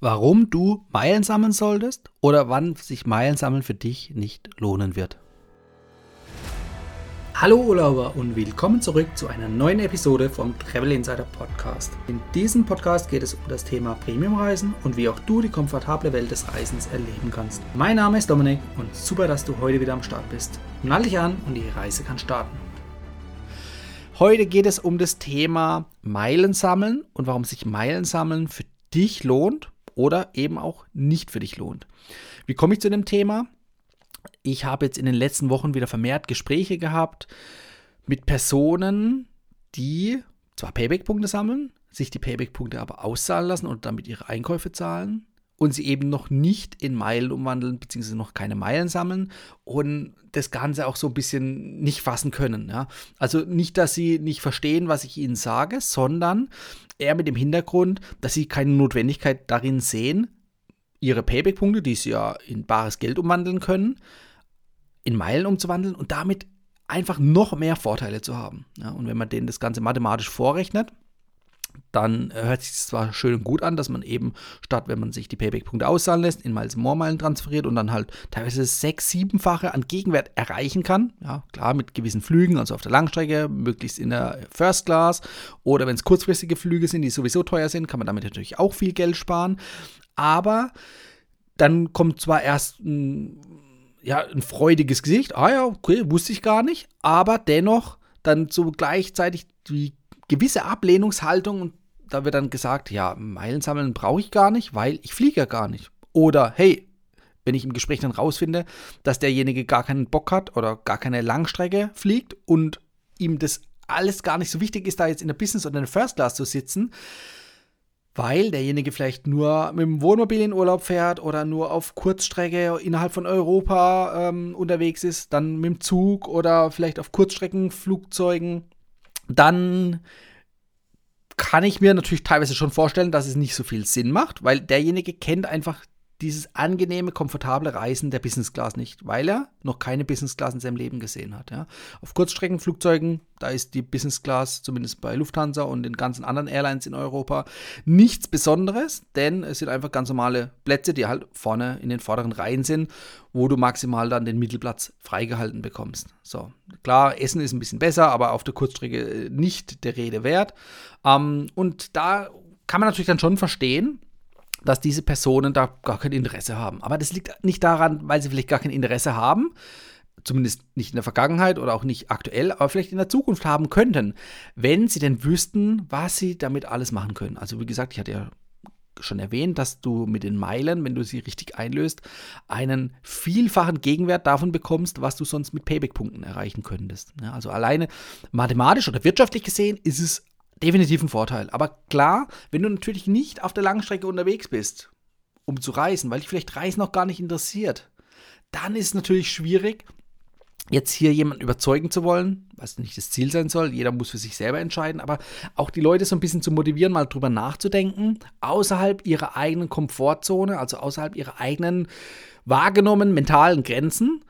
warum du Meilen sammeln solltest oder wann sich Meilen sammeln für dich nicht lohnen wird. Hallo Urlauber und willkommen zurück zu einer neuen Episode vom Travel Insider Podcast. In diesem Podcast geht es um das Thema Premiumreisen und wie auch du die komfortable Welt des Reisens erleben kannst. Mein Name ist Dominik und super, dass du heute wieder am Start bist. Nall dich an und die Reise kann starten. Heute geht es um das Thema Meilen sammeln und warum sich Meilen sammeln für dich lohnt oder eben auch nicht für dich lohnt. Wie komme ich zu dem Thema? Ich habe jetzt in den letzten Wochen wieder vermehrt Gespräche gehabt mit Personen, die zwar Payback-Punkte sammeln, sich die Payback-Punkte aber auszahlen lassen und damit ihre Einkäufe zahlen und sie eben noch nicht in Meilen umwandeln, beziehungsweise noch keine Meilen sammeln und das Ganze auch so ein bisschen nicht fassen können. Ja? Also nicht, dass sie nicht verstehen, was ich ihnen sage, sondern eher mit dem Hintergrund, dass sie keine Notwendigkeit darin sehen, ihre Payback-Punkte, die sie ja in bares Geld umwandeln können, in Meilen umzuwandeln und damit einfach noch mehr Vorteile zu haben. Ja, und wenn man denen das Ganze mathematisch vorrechnet, dann hört sich zwar schön und gut an, dass man eben statt, wenn man sich die Payback-Punkte auszahlen lässt, in Miles More Meilen transferiert und dann halt teilweise sechs, siebenfache an Gegenwert erreichen kann. Ja, klar, mit gewissen Flügen, also auf der Langstrecke, möglichst in der First Class oder wenn es kurzfristige Flüge sind, die sowieso teuer sind, kann man damit natürlich auch viel Geld sparen. Aber dann kommt zwar erst ein, ja, ein freudiges Gesicht, ah ja, okay, wusste ich gar nicht, aber dennoch dann so gleichzeitig die gewisse Ablehnungshaltung und da wird dann gesagt, ja, Meilen sammeln brauche ich gar nicht, weil ich fliege ja gar nicht. Oder hey, wenn ich im Gespräch dann rausfinde, dass derjenige gar keinen Bock hat oder gar keine Langstrecke fliegt und ihm das alles gar nicht so wichtig ist, da jetzt in der Business oder in der First Class zu sitzen, weil derjenige vielleicht nur mit dem Wohnmobil in Urlaub fährt oder nur auf Kurzstrecke innerhalb von Europa ähm, unterwegs ist, dann mit dem Zug oder vielleicht auf Kurzstreckenflugzeugen dann kann ich mir natürlich teilweise schon vorstellen, dass es nicht so viel Sinn macht, weil derjenige kennt einfach dieses angenehme, komfortable Reisen der Business Class nicht, weil er noch keine Business Class in seinem Leben gesehen hat. Ja. Auf Kurzstreckenflugzeugen, da ist die Business Class, zumindest bei Lufthansa und den ganzen anderen Airlines in Europa, nichts Besonderes, denn es sind einfach ganz normale Plätze, die halt vorne in den vorderen Reihen sind, wo du maximal dann den Mittelplatz freigehalten bekommst. So, klar, Essen ist ein bisschen besser, aber auf der Kurzstrecke äh, nicht der Rede wert. Ähm, und da kann man natürlich dann schon verstehen, dass diese Personen da gar kein Interesse haben. Aber das liegt nicht daran, weil sie vielleicht gar kein Interesse haben, zumindest nicht in der Vergangenheit oder auch nicht aktuell, aber vielleicht in der Zukunft haben könnten, wenn sie denn wüssten, was sie damit alles machen können. Also wie gesagt, ich hatte ja schon erwähnt, dass du mit den Meilen, wenn du sie richtig einlöst, einen vielfachen Gegenwert davon bekommst, was du sonst mit Payback-Punkten erreichen könntest. Ja, also alleine mathematisch oder wirtschaftlich gesehen ist es definitiv ein Vorteil. Aber klar, wenn du natürlich nicht auf der Langstrecke unterwegs bist, um zu reisen, weil dich vielleicht Reisen noch gar nicht interessiert, dann ist es natürlich schwierig, jetzt hier jemanden überzeugen zu wollen, was nicht das Ziel sein soll. Jeder muss für sich selber entscheiden, aber auch die Leute so ein bisschen zu motivieren, mal drüber nachzudenken, außerhalb ihrer eigenen Komfortzone, also außerhalb ihrer eigenen wahrgenommenen mentalen Grenzen,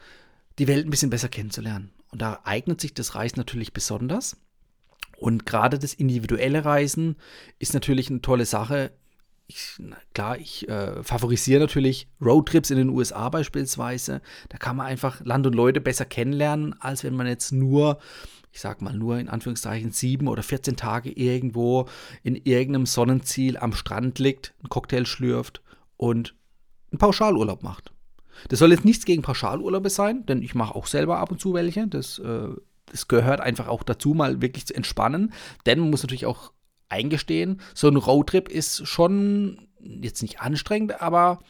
die Welt ein bisschen besser kennenzulernen. Und da eignet sich das Reisen natürlich besonders. Und gerade das individuelle Reisen ist natürlich eine tolle Sache. Ich, klar, ich äh, favorisiere natürlich Roadtrips in den USA beispielsweise. Da kann man einfach Land und Leute besser kennenlernen, als wenn man jetzt nur, ich sag mal, nur in Anführungszeichen sieben oder 14 Tage irgendwo in irgendeinem Sonnenziel am Strand liegt, einen Cocktail schlürft und einen Pauschalurlaub macht. Das soll jetzt nichts gegen Pauschalurlaube sein, denn ich mache auch selber ab und zu welche. Das äh, es gehört einfach auch dazu, mal wirklich zu entspannen. Denn man muss natürlich auch eingestehen, so ein Roadtrip ist schon jetzt nicht anstrengend, aber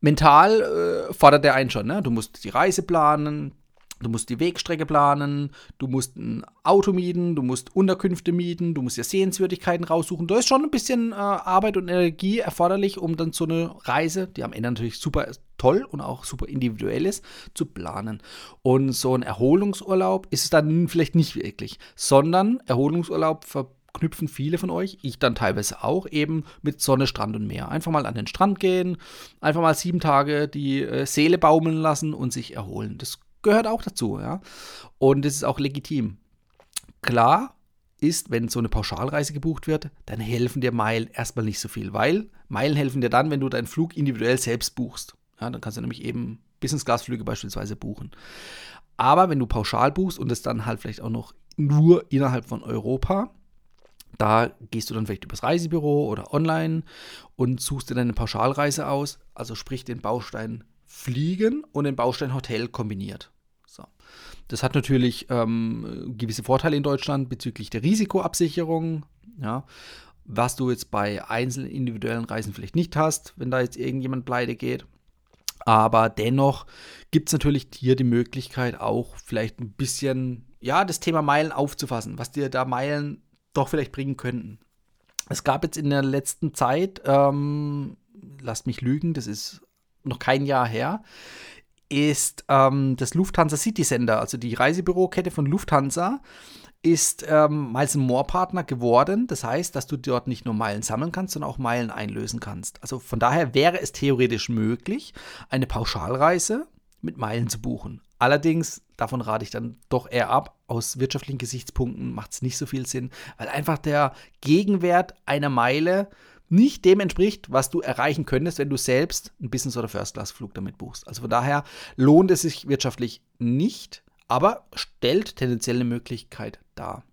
mental äh, fordert der einen schon. Ne? Du musst die Reise planen, Du musst die Wegstrecke planen, du musst ein Auto mieten, du musst Unterkünfte mieten, du musst ja Sehenswürdigkeiten raussuchen. Da ist schon ein bisschen äh, Arbeit und Energie erforderlich, um dann so eine Reise, die am Ende natürlich super toll und auch super individuell ist, zu planen. Und so ein Erholungsurlaub ist es dann vielleicht nicht wirklich, sondern Erholungsurlaub verknüpfen viele von euch, ich dann teilweise auch, eben mit Sonne, Strand und Meer. Einfach mal an den Strand gehen, einfach mal sieben Tage die äh, Seele baumeln lassen und sich erholen. Das gehört auch dazu, ja. Und es ist auch legitim. Klar ist, wenn so eine Pauschalreise gebucht wird, dann helfen dir Meilen erstmal nicht so viel, weil Meilen helfen dir dann, wenn du deinen Flug individuell selbst buchst. Ja, dann kannst du nämlich eben Business-Class-Flüge beispielsweise buchen. Aber wenn du pauschal buchst und es dann halt vielleicht auch noch nur innerhalb von Europa, da gehst du dann vielleicht übers Reisebüro oder online und suchst dir deine Pauschalreise aus, also sprich den Baustein Fliegen und den Baustein Hotel kombiniert. So. Das hat natürlich ähm, gewisse Vorteile in Deutschland bezüglich der Risikoabsicherung, ja, was du jetzt bei einzelnen individuellen Reisen vielleicht nicht hast, wenn da jetzt irgendjemand pleite geht. Aber dennoch gibt es natürlich hier die Möglichkeit, auch vielleicht ein bisschen, ja, das Thema Meilen aufzufassen, was dir da Meilen doch vielleicht bringen könnten. Es gab jetzt in der letzten Zeit, ähm, lasst mich lügen, das ist noch kein Jahr her, ist ähm, das Lufthansa City Center, also die Reisebürokette von Lufthansa, ist ähm, Miles More Partner geworden. Das heißt, dass du dort nicht nur Meilen sammeln kannst, sondern auch Meilen einlösen kannst. Also von daher wäre es theoretisch möglich, eine Pauschalreise mit Meilen zu buchen. Allerdings, davon rate ich dann doch eher ab. Aus wirtschaftlichen Gesichtspunkten macht es nicht so viel Sinn, weil einfach der Gegenwert einer Meile nicht dem entspricht, was du erreichen könntest, wenn du selbst einen Business- oder First-Class-Flug damit buchst. Also von daher lohnt es sich wirtschaftlich nicht aber stellt tendenziell eine Möglichkeit dar.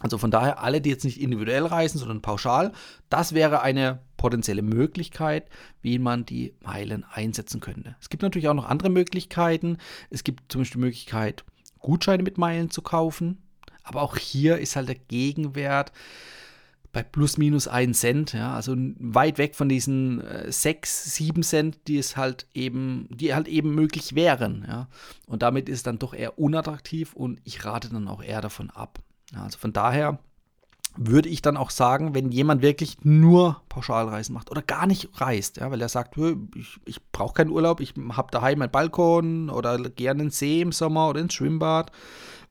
Also von daher, alle, die jetzt nicht individuell reisen, sondern pauschal, das wäre eine potenzielle Möglichkeit, wie man die Meilen einsetzen könnte. Es gibt natürlich auch noch andere Möglichkeiten. Es gibt zum Beispiel die Möglichkeit, Gutscheine mit Meilen zu kaufen. Aber auch hier ist halt der Gegenwert bei plus minus 1 Cent, ja, also weit weg von diesen äh, 6, 7 Cent, die es halt eben, die halt eben möglich wären, ja. Und damit ist es dann doch eher unattraktiv und ich rate dann auch eher davon ab. Ja, also von daher würde ich dann auch sagen, wenn jemand wirklich nur Pauschalreisen macht oder gar nicht reist, ja, weil er sagt, ich, ich brauche keinen Urlaub, ich habe daheim einen Balkon oder gerne einen See im Sommer oder ins Schwimmbad,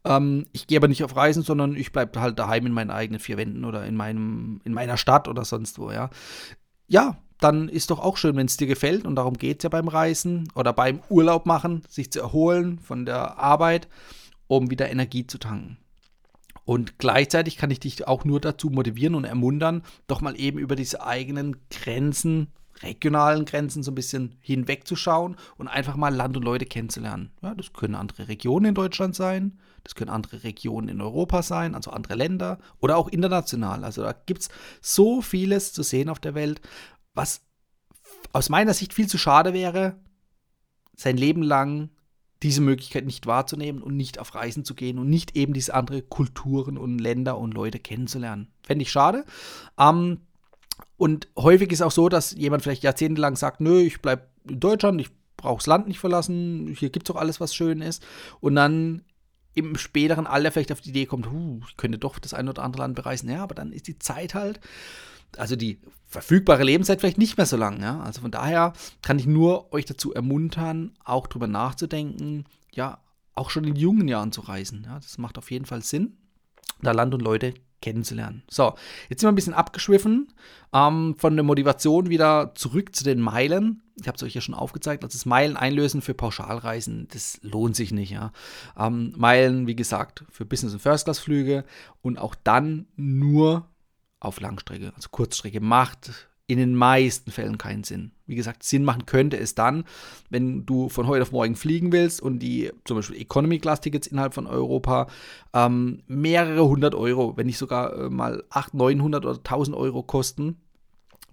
ähm, ich gehe aber nicht auf Reisen, sondern ich bleibe halt daheim in meinen eigenen vier Wänden oder in, meinem, in meiner Stadt oder sonst wo, ja. Ja, dann ist doch auch schön, wenn es dir gefällt. Und darum geht es ja beim Reisen oder beim Urlaub machen, sich zu erholen von der Arbeit, um wieder Energie zu tanken. Und gleichzeitig kann ich dich auch nur dazu motivieren und ermuntern, doch mal eben über diese eigenen Grenzen regionalen Grenzen so ein bisschen hinwegzuschauen und einfach mal Land und Leute kennenzulernen. Ja, das können andere Regionen in Deutschland sein, das können andere Regionen in Europa sein, also andere Länder oder auch international. Also da gibt es so vieles zu sehen auf der Welt, was aus meiner Sicht viel zu schade wäre, sein Leben lang diese Möglichkeit nicht wahrzunehmen und nicht auf Reisen zu gehen und nicht eben diese andere Kulturen und Länder und Leute kennenzulernen. Fände ich schade. Ähm, und häufig ist auch so, dass jemand vielleicht jahrzehntelang sagt, nö, ich bleibe in Deutschland, ich brauche das Land nicht verlassen, hier gibt es doch alles, was schön ist. Und dann im späteren Alter vielleicht auf die Idee kommt, huh, ich könnte doch das eine oder andere Land bereisen. Ja, aber dann ist die Zeit halt, also die verfügbare Lebenszeit vielleicht nicht mehr so lang. Ja? Also von daher kann ich nur euch dazu ermuntern, auch drüber nachzudenken, ja, auch schon in jungen Jahren zu reisen. Ja? Das macht auf jeden Fall Sinn, da Land und Leute kennenzulernen. So, jetzt sind wir ein bisschen abgeschwiffen ähm, von der Motivation wieder zurück zu den Meilen. Ich habe es euch ja schon aufgezeigt, also das Meilen einlösen für Pauschalreisen, das lohnt sich nicht. Ja. Ähm, Meilen, wie gesagt, für Business- und First-Class-Flüge und auch dann nur auf Langstrecke, also Kurzstrecke macht in den meisten Fällen keinen Sinn. Wie gesagt, Sinn machen könnte es dann, wenn du von heute auf morgen fliegen willst und die zum Beispiel Economy Class Tickets innerhalb von Europa ähm, mehrere hundert Euro, wenn nicht sogar äh, mal 800, 900 oder 1000 Euro kosten,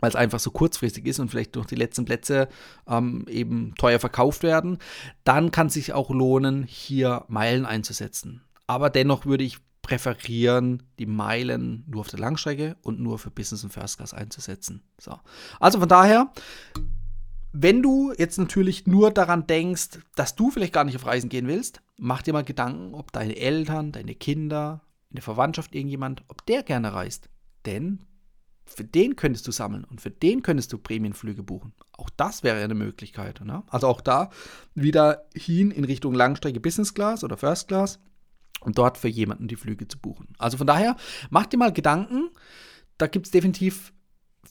weil es einfach so kurzfristig ist und vielleicht durch die letzten Plätze ähm, eben teuer verkauft werden, dann kann es sich auch lohnen, hier Meilen einzusetzen. Aber dennoch würde ich präferieren, die Meilen nur auf der Langstrecke und nur für Business und First Class einzusetzen. So. Also von daher, wenn du jetzt natürlich nur daran denkst, dass du vielleicht gar nicht auf Reisen gehen willst, mach dir mal Gedanken, ob deine Eltern, deine Kinder, in der Verwandtschaft irgendjemand, ob der gerne reist. Denn für den könntest du sammeln und für den könntest du Prämienflüge buchen. Auch das wäre eine Möglichkeit. Ne? Also auch da wieder hin in Richtung Langstrecke Business Class oder First Class um dort für jemanden die Flüge zu buchen. Also von daher, mach dir mal Gedanken. Da gibt es definitiv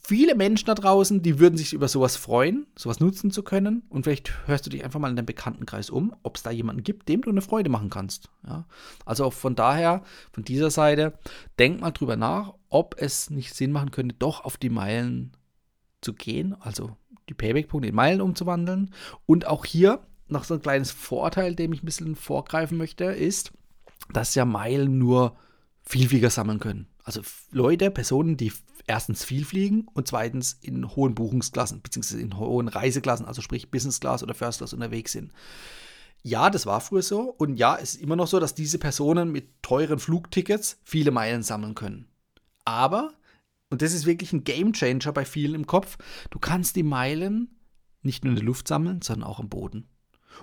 viele Menschen da draußen, die würden sich über sowas freuen, sowas nutzen zu können. Und vielleicht hörst du dich einfach mal in deinem Bekanntenkreis um, ob es da jemanden gibt, dem du eine Freude machen kannst. Ja? Also von daher, von dieser Seite, denk mal drüber nach, ob es nicht Sinn machen könnte, doch auf die Meilen zu gehen, also die Payback-Punkte in Meilen umzuwandeln. Und auch hier noch so ein kleines Vorteil, dem ich ein bisschen vorgreifen möchte, ist, dass ja Meilen nur Vielflieger sammeln können. Also Leute, Personen, die erstens viel fliegen und zweitens in hohen Buchungsklassen, beziehungsweise in hohen Reiseklassen, also sprich Business Class oder First Class unterwegs sind. Ja, das war früher so. Und ja, es ist immer noch so, dass diese Personen mit teuren Flugtickets viele Meilen sammeln können. Aber, und das ist wirklich ein Game Changer bei vielen im Kopf, du kannst die Meilen nicht nur in der Luft sammeln, sondern auch am Boden.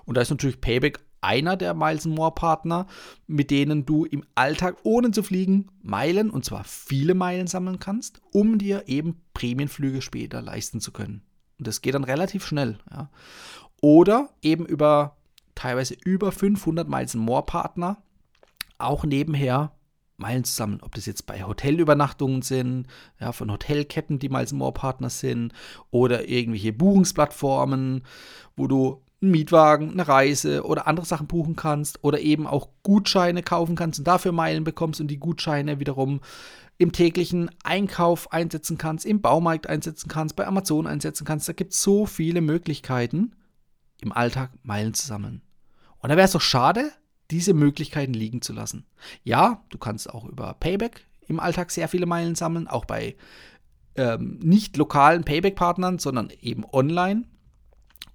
Und da ist natürlich Payback einer der Miles More Partner, mit denen du im Alltag ohne zu fliegen Meilen und zwar viele Meilen sammeln kannst, um dir eben Prämienflüge später leisten zu können. Und das geht dann relativ schnell. Ja. Oder eben über teilweise über 500 Miles More Partner auch nebenher Meilen zu sammeln, ob das jetzt bei Hotelübernachtungen sind, ja, von Hotelketten, die Miles More Partner sind, oder irgendwelche Buchungsplattformen, wo du einen Mietwagen, eine Reise oder andere Sachen buchen kannst oder eben auch Gutscheine kaufen kannst und dafür Meilen bekommst und die Gutscheine wiederum im täglichen Einkauf einsetzen kannst, im Baumarkt einsetzen kannst, bei Amazon einsetzen kannst. Da gibt es so viele Möglichkeiten, im Alltag Meilen zu sammeln. Und da wäre es doch schade, diese Möglichkeiten liegen zu lassen. Ja, du kannst auch über Payback im Alltag sehr viele Meilen sammeln, auch bei ähm, nicht lokalen Payback-Partnern, sondern eben online.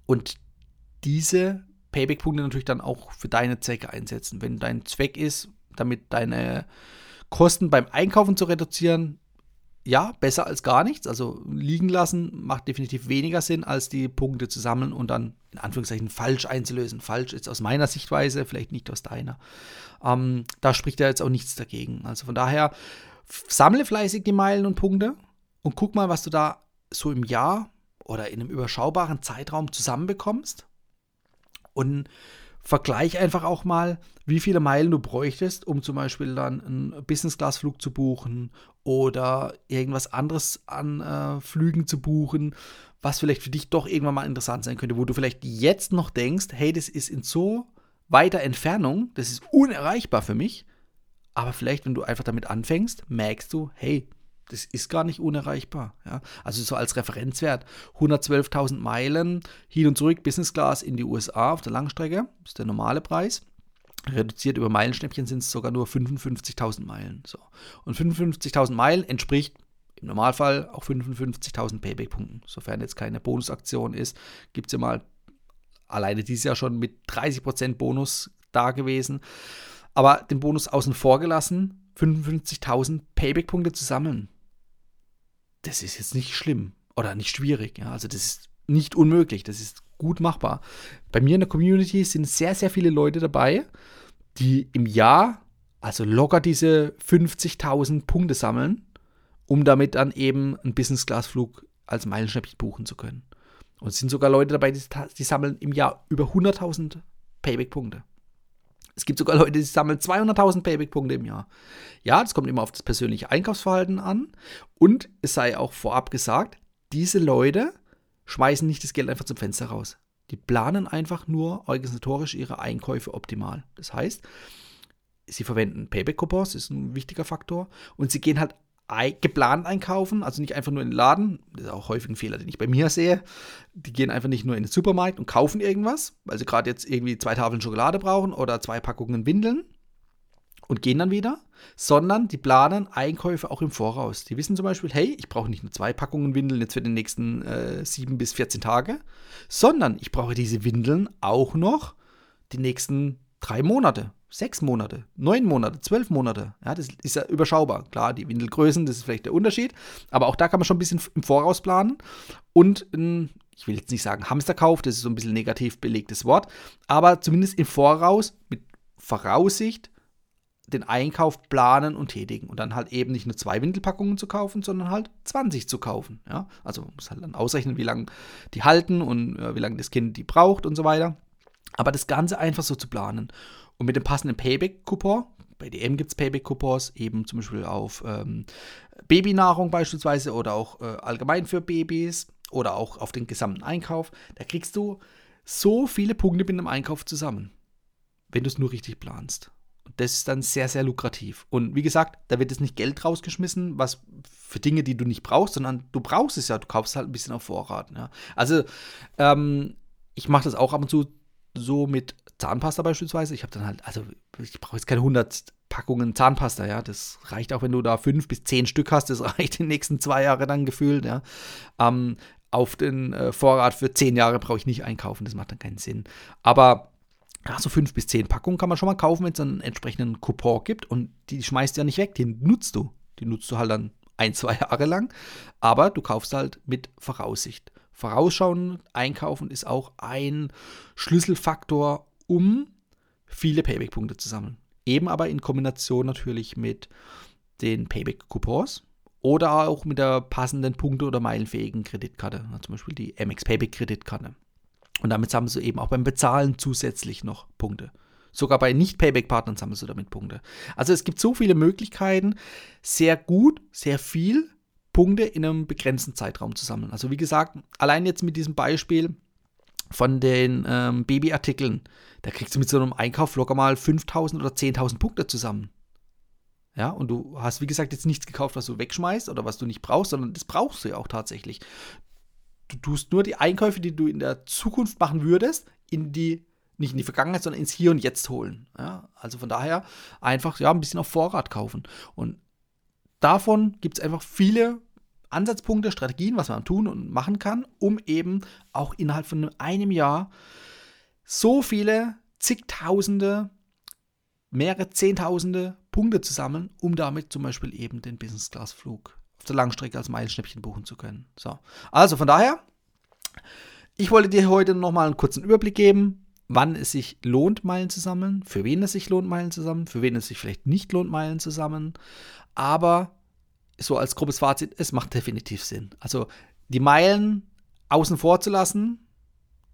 Und diese Payback-Punkte natürlich dann auch für deine Zwecke einsetzen. Wenn dein Zweck ist, damit deine Kosten beim Einkaufen zu reduzieren, ja, besser als gar nichts. Also liegen lassen macht definitiv weniger Sinn, als die Punkte zu sammeln und dann in Anführungszeichen falsch einzulösen. Falsch ist aus meiner Sichtweise, vielleicht nicht aus deiner. Ähm, da spricht ja jetzt auch nichts dagegen. Also von daher, sammle fleißig die Meilen und Punkte und guck mal, was du da so im Jahr oder in einem überschaubaren Zeitraum zusammenbekommst und vergleich einfach auch mal, wie viele Meilen du bräuchtest, um zum Beispiel dann einen Business-Class-Flug zu buchen oder irgendwas anderes an äh, Flügen zu buchen, was vielleicht für dich doch irgendwann mal interessant sein könnte, wo du vielleicht jetzt noch denkst, hey, das ist in so weiter Entfernung, das ist unerreichbar für mich. Aber vielleicht, wenn du einfach damit anfängst, merkst du, hey, das ist gar nicht unerreichbar. Ja. Also so als Referenzwert 112.000 Meilen hin und zurück Business Class in die USA auf der Langstrecke, ist der normale Preis. Reduziert über Meilenschnäppchen sind es sogar nur 55.000 Meilen. So. Und 55.000 Meilen entspricht im Normalfall auch 55.000 Payback-Punkten. Sofern jetzt keine Bonusaktion ist, gibt es ja mal alleine dieses Jahr schon mit 30% Bonus da gewesen. Aber den Bonus außen vor gelassen, 55.000 Payback-Punkte zu sammeln das ist jetzt nicht schlimm oder nicht schwierig. Ja? Also das ist nicht unmöglich, das ist gut machbar. Bei mir in der Community sind sehr, sehr viele Leute dabei, die im Jahr also locker diese 50.000 Punkte sammeln, um damit dann eben einen Business-Class-Flug als Meilenschnäppchen buchen zu können. Und es sind sogar Leute dabei, die, die sammeln im Jahr über 100.000 Payback-Punkte. Es gibt sogar Leute, die sammeln 200.000 Payback-Punkte im Jahr. Ja, das kommt immer auf das persönliche Einkaufsverhalten an. Und es sei auch vorab gesagt, diese Leute schmeißen nicht das Geld einfach zum Fenster raus. Die planen einfach nur organisatorisch ihre Einkäufe optimal. Das heißt, sie verwenden Payback-Coupons, ist ein wichtiger Faktor. Und sie gehen halt geplant einkaufen, also nicht einfach nur in den Laden, das ist auch häufig ein Fehler, den ich bei mir sehe. Die gehen einfach nicht nur in den Supermarkt und kaufen irgendwas, weil sie gerade jetzt irgendwie zwei Tafeln Schokolade brauchen oder zwei Packungen Windeln und gehen dann wieder, sondern die planen Einkäufe auch im Voraus. Die wissen zum Beispiel, hey, ich brauche nicht nur zwei Packungen Windeln jetzt für die nächsten äh, sieben bis 14 Tage, sondern ich brauche diese Windeln auch noch die nächsten drei Monate sechs Monate, neun Monate, zwölf Monate. Ja, das ist ja überschaubar. Klar, die Windelgrößen, das ist vielleicht der Unterschied. Aber auch da kann man schon ein bisschen im Voraus planen. Und ein, ich will jetzt nicht sagen Hamsterkauf, das ist so ein bisschen negativ belegtes Wort, aber zumindest im Voraus mit Voraussicht den Einkauf planen und tätigen. Und dann halt eben nicht nur zwei Windelpackungen zu kaufen, sondern halt 20 zu kaufen. Ja? Also man muss halt dann ausrechnen, wie lange die halten und äh, wie lange das Kind die braucht und so weiter. Aber das Ganze einfach so zu planen. Und mit dem passenden Payback-Coupon bei DM gibt es Payback-Coupons, eben zum Beispiel auf ähm, Babynahrung beispielsweise oder auch äh, allgemein für Babys oder auch auf den gesamten Einkauf. Da kriegst du so viele Punkte mit einem Einkauf zusammen, wenn du es nur richtig planst. Und das ist dann sehr, sehr lukrativ. Und wie gesagt, da wird jetzt nicht Geld rausgeschmissen, was für Dinge, die du nicht brauchst, sondern du brauchst es ja, du kaufst halt ein bisschen auf Vorrat. Ja. Also, ähm, ich mache das auch ab und zu so mit Zahnpasta beispielsweise. Ich habe dann halt, also ich brauche jetzt keine 100 Packungen Zahnpasta, ja. Das reicht auch, wenn du da fünf bis zehn Stück hast. Das reicht die nächsten zwei Jahre dann gefühlt, ja. Ähm, auf den äh, Vorrat für zehn Jahre brauche ich nicht einkaufen. Das macht dann keinen Sinn. Aber ja, so fünf bis zehn Packungen kann man schon mal kaufen, wenn es einen entsprechenden Coupon gibt. Und die schmeißt du ja nicht weg, die nutzt du. Die nutzt du halt dann ein, zwei Jahre lang. Aber du kaufst halt mit Voraussicht. Vorausschauen, einkaufen ist auch ein Schlüsselfaktor, um viele Payback-Punkte zu sammeln. Eben aber in Kombination natürlich mit den Payback-Coupons oder auch mit der passenden Punkte- oder meilenfähigen Kreditkarte, zum Beispiel die MX Payback-Kreditkarte. Und damit sammelst du eben auch beim Bezahlen zusätzlich noch Punkte. Sogar bei Nicht-Payback-Partnern sammelst du damit Punkte. Also es gibt so viele Möglichkeiten, sehr gut, sehr viel Punkte in einem begrenzten Zeitraum zu sammeln. Also wie gesagt, allein jetzt mit diesem Beispiel von den ähm, Babyartikeln, da kriegst du mit so einem Einkauf locker mal 5000 oder 10.000 Punkte zusammen. Ja, und du hast, wie gesagt, jetzt nichts gekauft, was du wegschmeißt oder was du nicht brauchst, sondern das brauchst du ja auch tatsächlich du tust nur die Einkäufe, die du in der Zukunft machen würdest, in die, nicht in die Vergangenheit, sondern ins Hier und Jetzt holen. Ja, also von daher einfach ja, ein bisschen auf Vorrat kaufen. Und davon gibt es einfach viele Ansatzpunkte, Strategien, was man tun und machen kann, um eben auch innerhalb von einem Jahr so viele zigtausende, mehrere Zehntausende Punkte zu sammeln, um damit zum Beispiel eben den Business-Class-Flug der Langstrecke als Meilenschnäppchen buchen zu können. So. Also von daher, ich wollte dir heute nochmal einen kurzen Überblick geben, wann es sich lohnt, Meilen zu sammeln, für wen es sich lohnt, Meilen zu sammeln, für wen es sich vielleicht nicht lohnt, Meilen zu sammeln. Aber so als grobes Fazit, es macht definitiv Sinn. Also die Meilen außen vor zu lassen,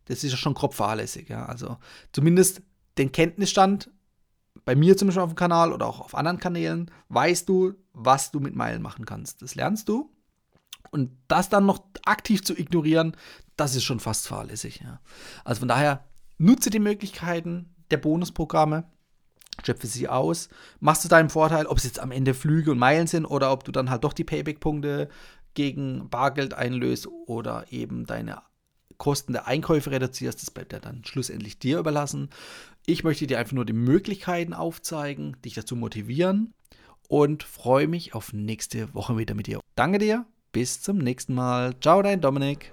das ist ja schon grob fahrlässig. Ja? Also zumindest den Kenntnisstand bei mir zum Beispiel auf dem Kanal oder auch auf anderen Kanälen, weißt du, was du mit Meilen machen kannst. Das lernst du. Und das dann noch aktiv zu ignorieren, das ist schon fast fahrlässig. Ja. Also von daher, nutze die Möglichkeiten der Bonusprogramme, schöpfe sie aus, machst du deinen Vorteil, ob es jetzt am Ende Flüge und Meilen sind oder ob du dann halt doch die Payback-Punkte gegen Bargeld einlöst oder eben deine Kosten der Einkäufe reduzierst, das bleibt ja dann schlussendlich dir überlassen. Ich möchte dir einfach nur die Möglichkeiten aufzeigen, dich dazu motivieren und freue mich auf nächste Woche wieder mit dir. Danke dir, bis zum nächsten Mal. Ciao, dein Dominik.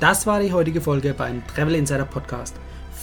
Das war die heutige Folge beim Travel Insider Podcast.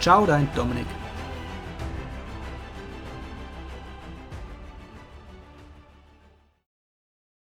Ciao, dein Dominik.